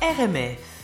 RMF.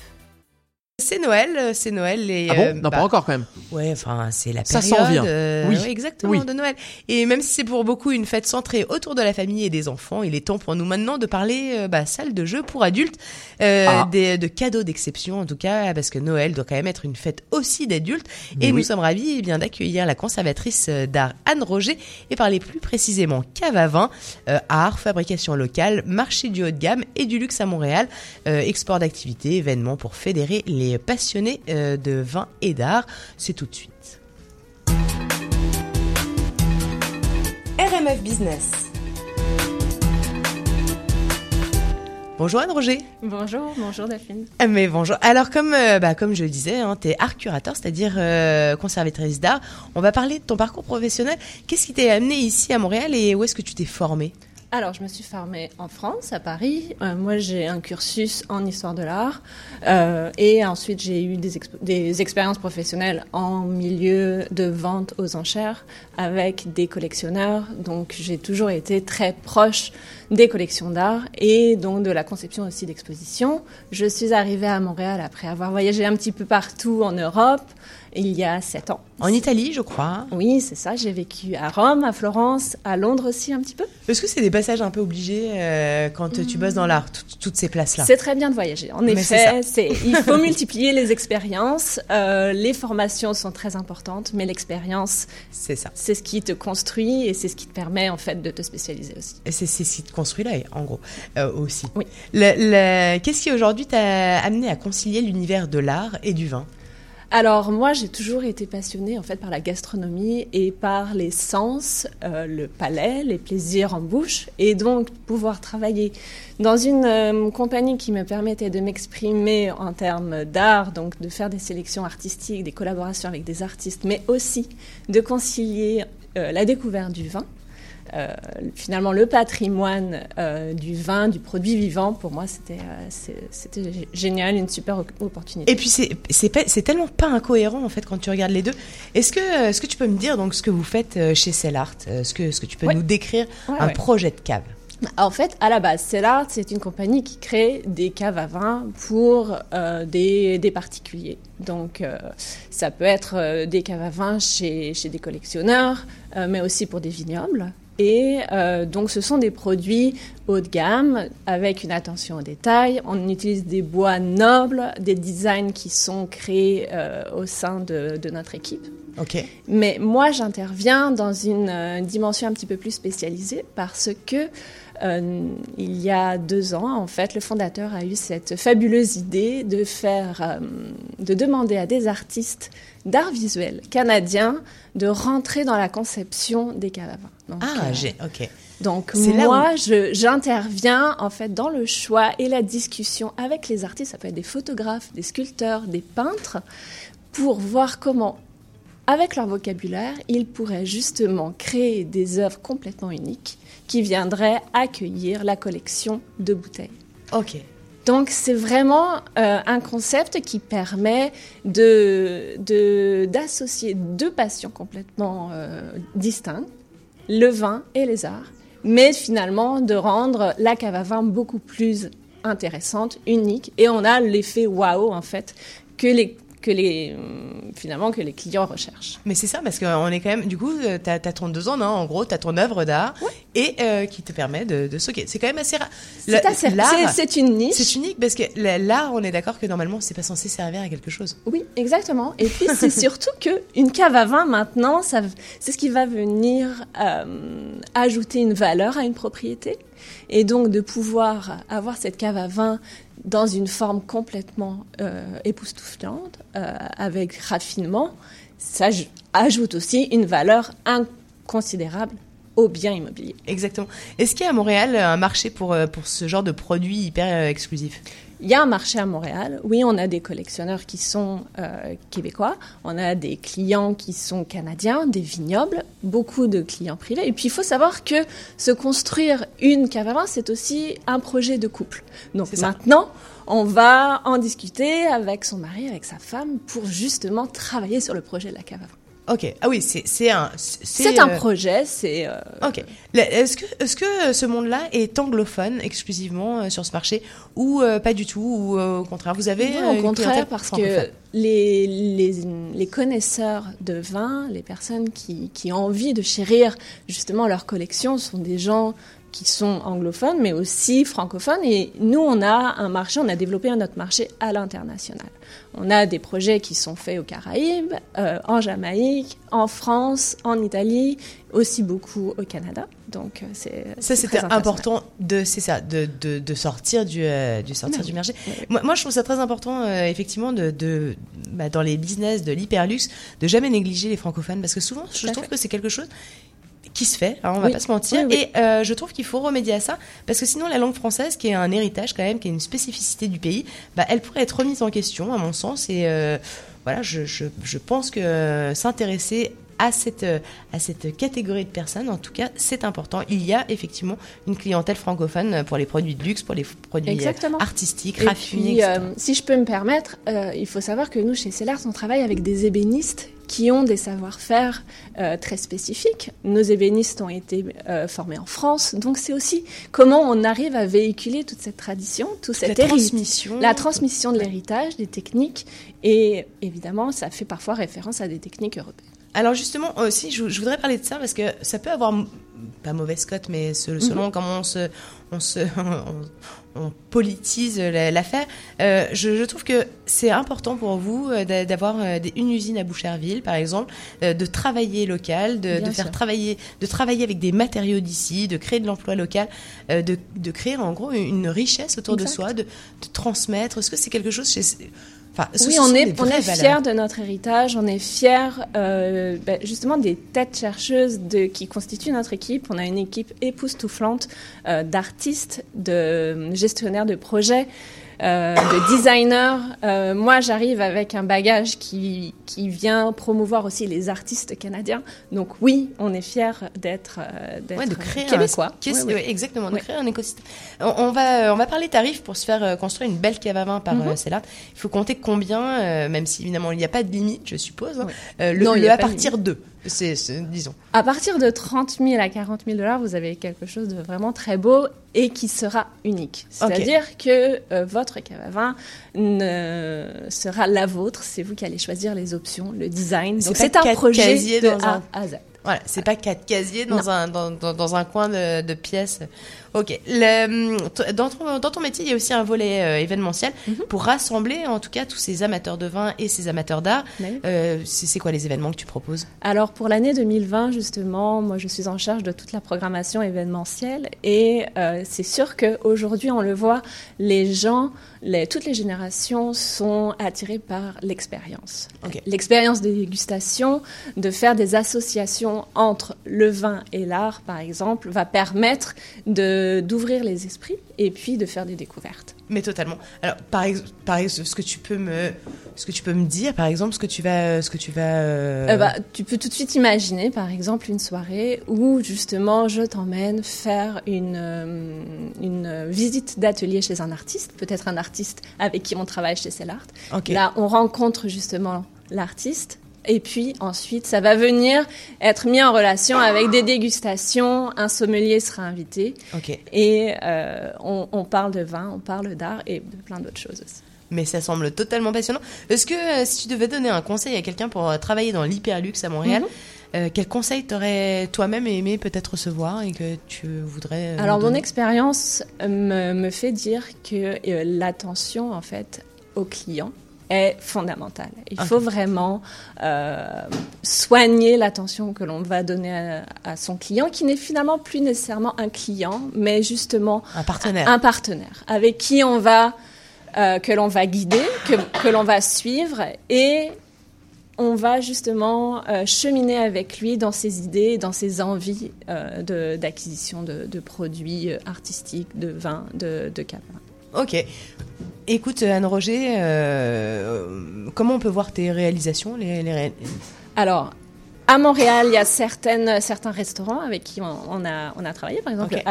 C'est Noël, euh, c'est Noël et Ah bon euh, Non, bah, pas encore quand même. Ouais, enfin, c'est la Ça période. s'en vient. euh, Oui. exactement Oui. de Noël. Et même si c'est pour beaucoup une fête centrée autour de la famille et des enfants, il est temps pour nous maintenant de parler euh, bah, salle de jeu pour adultes, euh, Ah. des, de cadeaux d'exception en tout cas, parce que Noël doit quand même être une fête aussi d'adultes. Et nous sommes ravis eh bien d'accueillir la conservatrice d'art Anne Roger et parler plus précisément cave à vin, euh, art, fabrication locale, marché du haut de gamme et du luxe à Montréal, euh, export d'activités, événements pour fédérer les passionnés euh, de vin et d'art. C'est tout de suite. RMF Business. Bonjour Anne Roger. Bonjour, bonjour Delphine. Ah, Mais bonjour. Alors comme euh, bah, comme je le disais, hein, tu es art curateur, c'est-à-dire euh, conservatrice d'art. On va parler de ton parcours professionnel. Qu'est-ce qui t'est amené ici à Montréal et où est-ce que tu t'es formée? Alors, je me suis formée en France, à Paris. Euh, moi, j'ai un cursus en histoire de l'art. Euh, et ensuite, j'ai eu des, exp- des expériences professionnelles en milieu de vente aux enchères avec des collectionneurs. Donc, j'ai toujours été très proche des collections d'art et donc de la conception aussi d'expositions. Je suis arrivée à Montréal après avoir voyagé un petit peu partout en Europe il y a sept ans. En Italie, je crois. Oui, c'est ça. J'ai vécu à Rome, à Florence, à Londres aussi un petit peu. Est-ce que c'est des passages un peu obligés euh, quand tu bosses dans l'art, tout- toutes ces places-là C'est très bien de voyager. En Mais effet, c'est il faut multiplier les expériences. Euh, les formations sont très importantes, mais l'expérience, C'est ça. c'est ce qui te construit et c'est ce qui te permet en fait de te spécialiser aussi. Et C'est c'est ce qui te construit là, en gros, euh, aussi. Oui. Le- le- Qu'est-ce qui aujourd'hui t'a amené à concilier l'univers de l'art et du vin? Alors moi, j'ai toujours été passionnée en fait par la gastronomie et par les sens, euh, le palais, les plaisirs en bouche, et donc pouvoir travailler dans une euh, compagnie qui me permettait de m'exprimer en termes d'art, donc de faire des sélections artistiques, des collaborations avec des artistes, mais aussi de concilier euh, la découverte du vin. Euh, finalement, le patrimoine euh, du vin, du produit vivant, pour moi, c'était euh, génial, une super op- opportunité. Et puis c'est tellement pas incohérent en fait quand tu regardes les deux. Est-ce que est-ce que tu peux me dire donc ce que vous faites euh, chez Cellart Est-ce que est-ce que tu peux Ouais. nous décrire Ouais, un ouais. projet de cave? En fait, à la base, Cellart, c'est une compagnie qui crée des caves à vin pour euh, des, des particuliers. Donc, euh, ça peut être euh, des caves à vin chez, chez des collectionneurs, euh, mais aussi pour des vignobles. Et euh, donc, ce sont des produits haut de gamme avec une attention aux détails. On utilise des bois nobles, des designs qui sont créés euh, au sein de, de notre équipe. Ok. Mais moi, j'interviens dans une euh, dimension un petit peu plus spécialisée parce que il y a deux ans, en fait, le fondateur a eu cette fabuleuse idée de faire, de demander à des artistes d'art visuel canadiens de rentrer dans la conception des vin. Donc, Ah, euh, j'ai ok. donc moi, j'interviens en fait dans le choix et la discussion avec les artistes. Ça peut être des photographes, des sculpteurs, des peintres, pour voir comment, avec leur vocabulaire, ils pourraient justement créer des œuvres complètement uniques qui viendraient accueillir la collection de bouteilles. Ok. Donc c'est vraiment euh, un concept qui permet de de- d'associer deux passions complètement euh, distinctes, le vin et les arts, mais finalement de rendre la cave à vin beaucoup plus intéressante, unique, et on a l'effet waouh en fait que les que les hum, finalement que les clients recherchent. Mais c'est ça parce qu'on est quand même du coup euh, t'as as 32 ans non en gros t'as ton œuvre d'art et euh, qui te permet de, de stocker. C'est quand même assez rare. C'est assez- une niche. C'est unique parce que la- l'art on est d'accord que normalement c'est pas censé servir à quelque chose. Oui, exactement. Et puis c'est surtout que une cave à vin maintenant, ça, c'est ce qui va venir euh, ajouter une valeur à une propriété, et donc de pouvoir avoir cette cave à vin dans une forme complètement euh, époustouflante, euh, avec raffinement, ça aj- ajoute aussi une valeur inconsidérable au bien immobilier. Exactement. Est-ce qu'il y a à Montréal un marché pour euh, pour ce genre de produits hyper euh, exclusifs? Il y a un marché à Montréal. Oui, on a des collectionneurs qui sont euh, québécois, on a des clients qui sont canadiens, des vignobles, beaucoup de clients privés. Et puis, il faut savoir que se construire une cave à vin, c'est aussi un projet de couple. Donc maintenant, on va en discuter avec son mari, avec sa femme, pour justement travailler sur le projet de la cave à vin. Ok. Ah oui, c'est un. C'est un projet. C'est. Ok. Est-ce que est-ce que ce monde-là est anglophone exclusivement sur ce marché ou pas du tout ou au contraire vous avez Au contraire parce que les, les, les, connaisseurs de vin, les personnes qui, qui ont envie de chérir justement leur collection sont des gens qui sont anglophones, mais aussi francophones. Et nous, on a un marché, on a développé notre marché à l'international. On a des projets qui sont faits aux Caraïbes, euh, en Jamaïque, en France, en Italie, aussi beaucoup au Canada. Donc euh, c'est ça c'était important de c'est ça de, de, de, sortir du, euh, du sortir du marché. Moi, moi, je trouve ça très important effectivement de, de bah, dans les business de l'hyperluxe de jamais négliger les francophones parce que souvent je trouve que c'est quelque chose qui se fait, hein, on va pas se mentir. Et euh, je trouve qu'il faut remédier à ça, parce que sinon la langue française, qui est un héritage quand même, qui est une spécificité du pays, bah, elle pourrait être remise en question, à mon sens. Et euh, voilà, je, je, je, pense que s'intéresser à cette, à cette catégorie de personnes, en tout cas, c'est important. Il y a effectivement une clientèle francophone pour les produits de luxe, pour les produits artistiques, raffinés. euh, si je peux me permettre, euh, il faut savoir que nous, chez Cellars, on travaille avec des ébénistes qui ont des savoir-faire euh, très spécifiques. Nos ébénistes ont été euh, formés en France, donc c'est aussi comment on arrive à véhiculer toute cette tradition, toute cette la transmission, la transmission de l'héritage, des techniques, et évidemment, ça fait parfois référence à des techniques européennes. Alors justement aussi, je, voudrais parler de ça parce que ça peut avoir pas mauvaise cote, mais selon mhm. comment on se, on se, on politise l'affaire. Euh, je, je, trouve que c'est important pour vous euh, d'avoir euh, une usine à Boucherville, par exemple, de travailler local, de, de faire travailler, de travailler avec des matériaux d'ici, de créer de l'emploi local, de, de, créer en gros une richesse autour de soi, de, de transmettre. Est-ce que c'est quelque chose chez oui, on est, on est fiers de notre héritage, on est fiers euh, ben, justement des têtes chercheuses de, qui constituent notre équipe. On a une équipe époustouflante euh, d'artistes, de gestionnaires de projets. Euh, de designer. Euh, moi, j'arrive avec un bagage qui, qui vient promouvoir aussi les artistes canadiens. Donc oui, on est fiers d'être euh, ouais, de créer québécois. Un, exactement, de créer un écosystème. On, va, on va parler tarifs pour se faire construire une belle cave à vin par mm Il faut compter combien, même si évidemment il n'y a pas de limite, je suppose, hein. le, non, à partir de c'est, disons. À partir de 30 000 à 40 000 dollars, vous avez quelque chose de vraiment très beau et qui sera unique. C'est-à-dire que euh, votre cave à vin ne sera la vôtre. C'est vous qui allez choisir les options, le design. Donc c'est un projet de A à Z. Voilà, c'est pas quatre casiers dans un dans, dans, un coin de, de pièce. Ok. Le, dans, ton, dans ton métier, il y a aussi un volet euh, événementiel mhm. pour rassembler, en tout cas, tous ces amateurs de vin et ces amateurs d'art. Euh, c'est quoi les événements que tu proposes? Alors pour l'année 2020, justement, moi je suis en charge de toute la programmation événementielle et euh, c'est sûr qu'aujourd'hui, on le voit, les gens, les, toutes les générations sont attirées par l'expérience. L'expérience de dégustation, de faire des associations entre le vin et l'art, par exemple, va permettre d'ouvrir les esprits et puis de faire des découvertes. Mais totalement. Alors, par exemple, par exemple, ce que tu peux me, ce que tu peux me dire, par exemple, ce que tu vas, ce que tu vas. Euh, euh, bah, tu peux tout de suite imaginer, par exemple, une soirée où justement je t'emmène faire une euh, une visite d'atelier chez un artiste, peut-être un artiste avec qui on travaille chez Cellart. Là, on rencontre justement l'artiste et puis ensuite, ça va venir être mis en relation avec des dégustations. Un sommelier sera invité. Et euh, on, parle de vin, on parle d'art et de plein d'autres choses aussi. Mais ça semble totalement passionnant. Est-ce que euh, si tu devais donner un conseil à quelqu'un pour euh, travailler dans l'hyperluxe à Montréal, mhm. quel conseil t'aurais toi-même aimé peut-être recevoir et que tu voudrais Alors mon expérience me, me, fait dire que l'attention en fait au client est fondamentale. Il faut vraiment euh, soigner l'attention que l'on va donner à, son client, qui n'est finalement plus nécessairement un client, mais justement un partenaire, un partenaire avec qui on va euh, que l'on va guider, que, que l'on va suivre et on va justement euh, cheminer avec lui dans ses idées, dans ses envies d'acquisition de, de, produits artistiques, de vins, de, de Ok. Écoute, Anne-Roger, euh, comment on peut voir tes réalisations les, Alors, à Montréal, il y a certaines, certains restaurants avec qui on, a, on a travaillé. Par exemple, okay.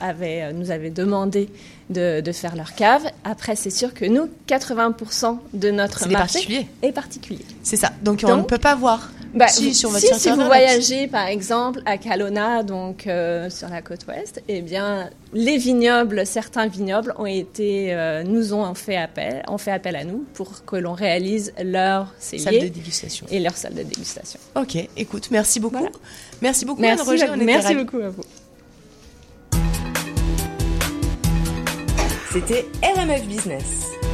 avait, euh, nous avait demandé de, de, faire leur cave. Après, c'est sûr que nous, 80% de notre marché particulier. est particulier. C'est ça. Donc, on ne peut pas voir bah, si, sur votre si, si vous voyagez par exemple à Calona, donc euh, sur la côte ouest, eh bien les vignobles, certains vignobles ont été, euh, nous ont fait appel, ont fait appel à nous pour que l'on réalise leur salle de dégustation et leur salle de dégustation. Ok, écoute, merci beaucoup, merci beaucoup merci, Anne Roger, merci beaucoup à vous. C'était RMF Business.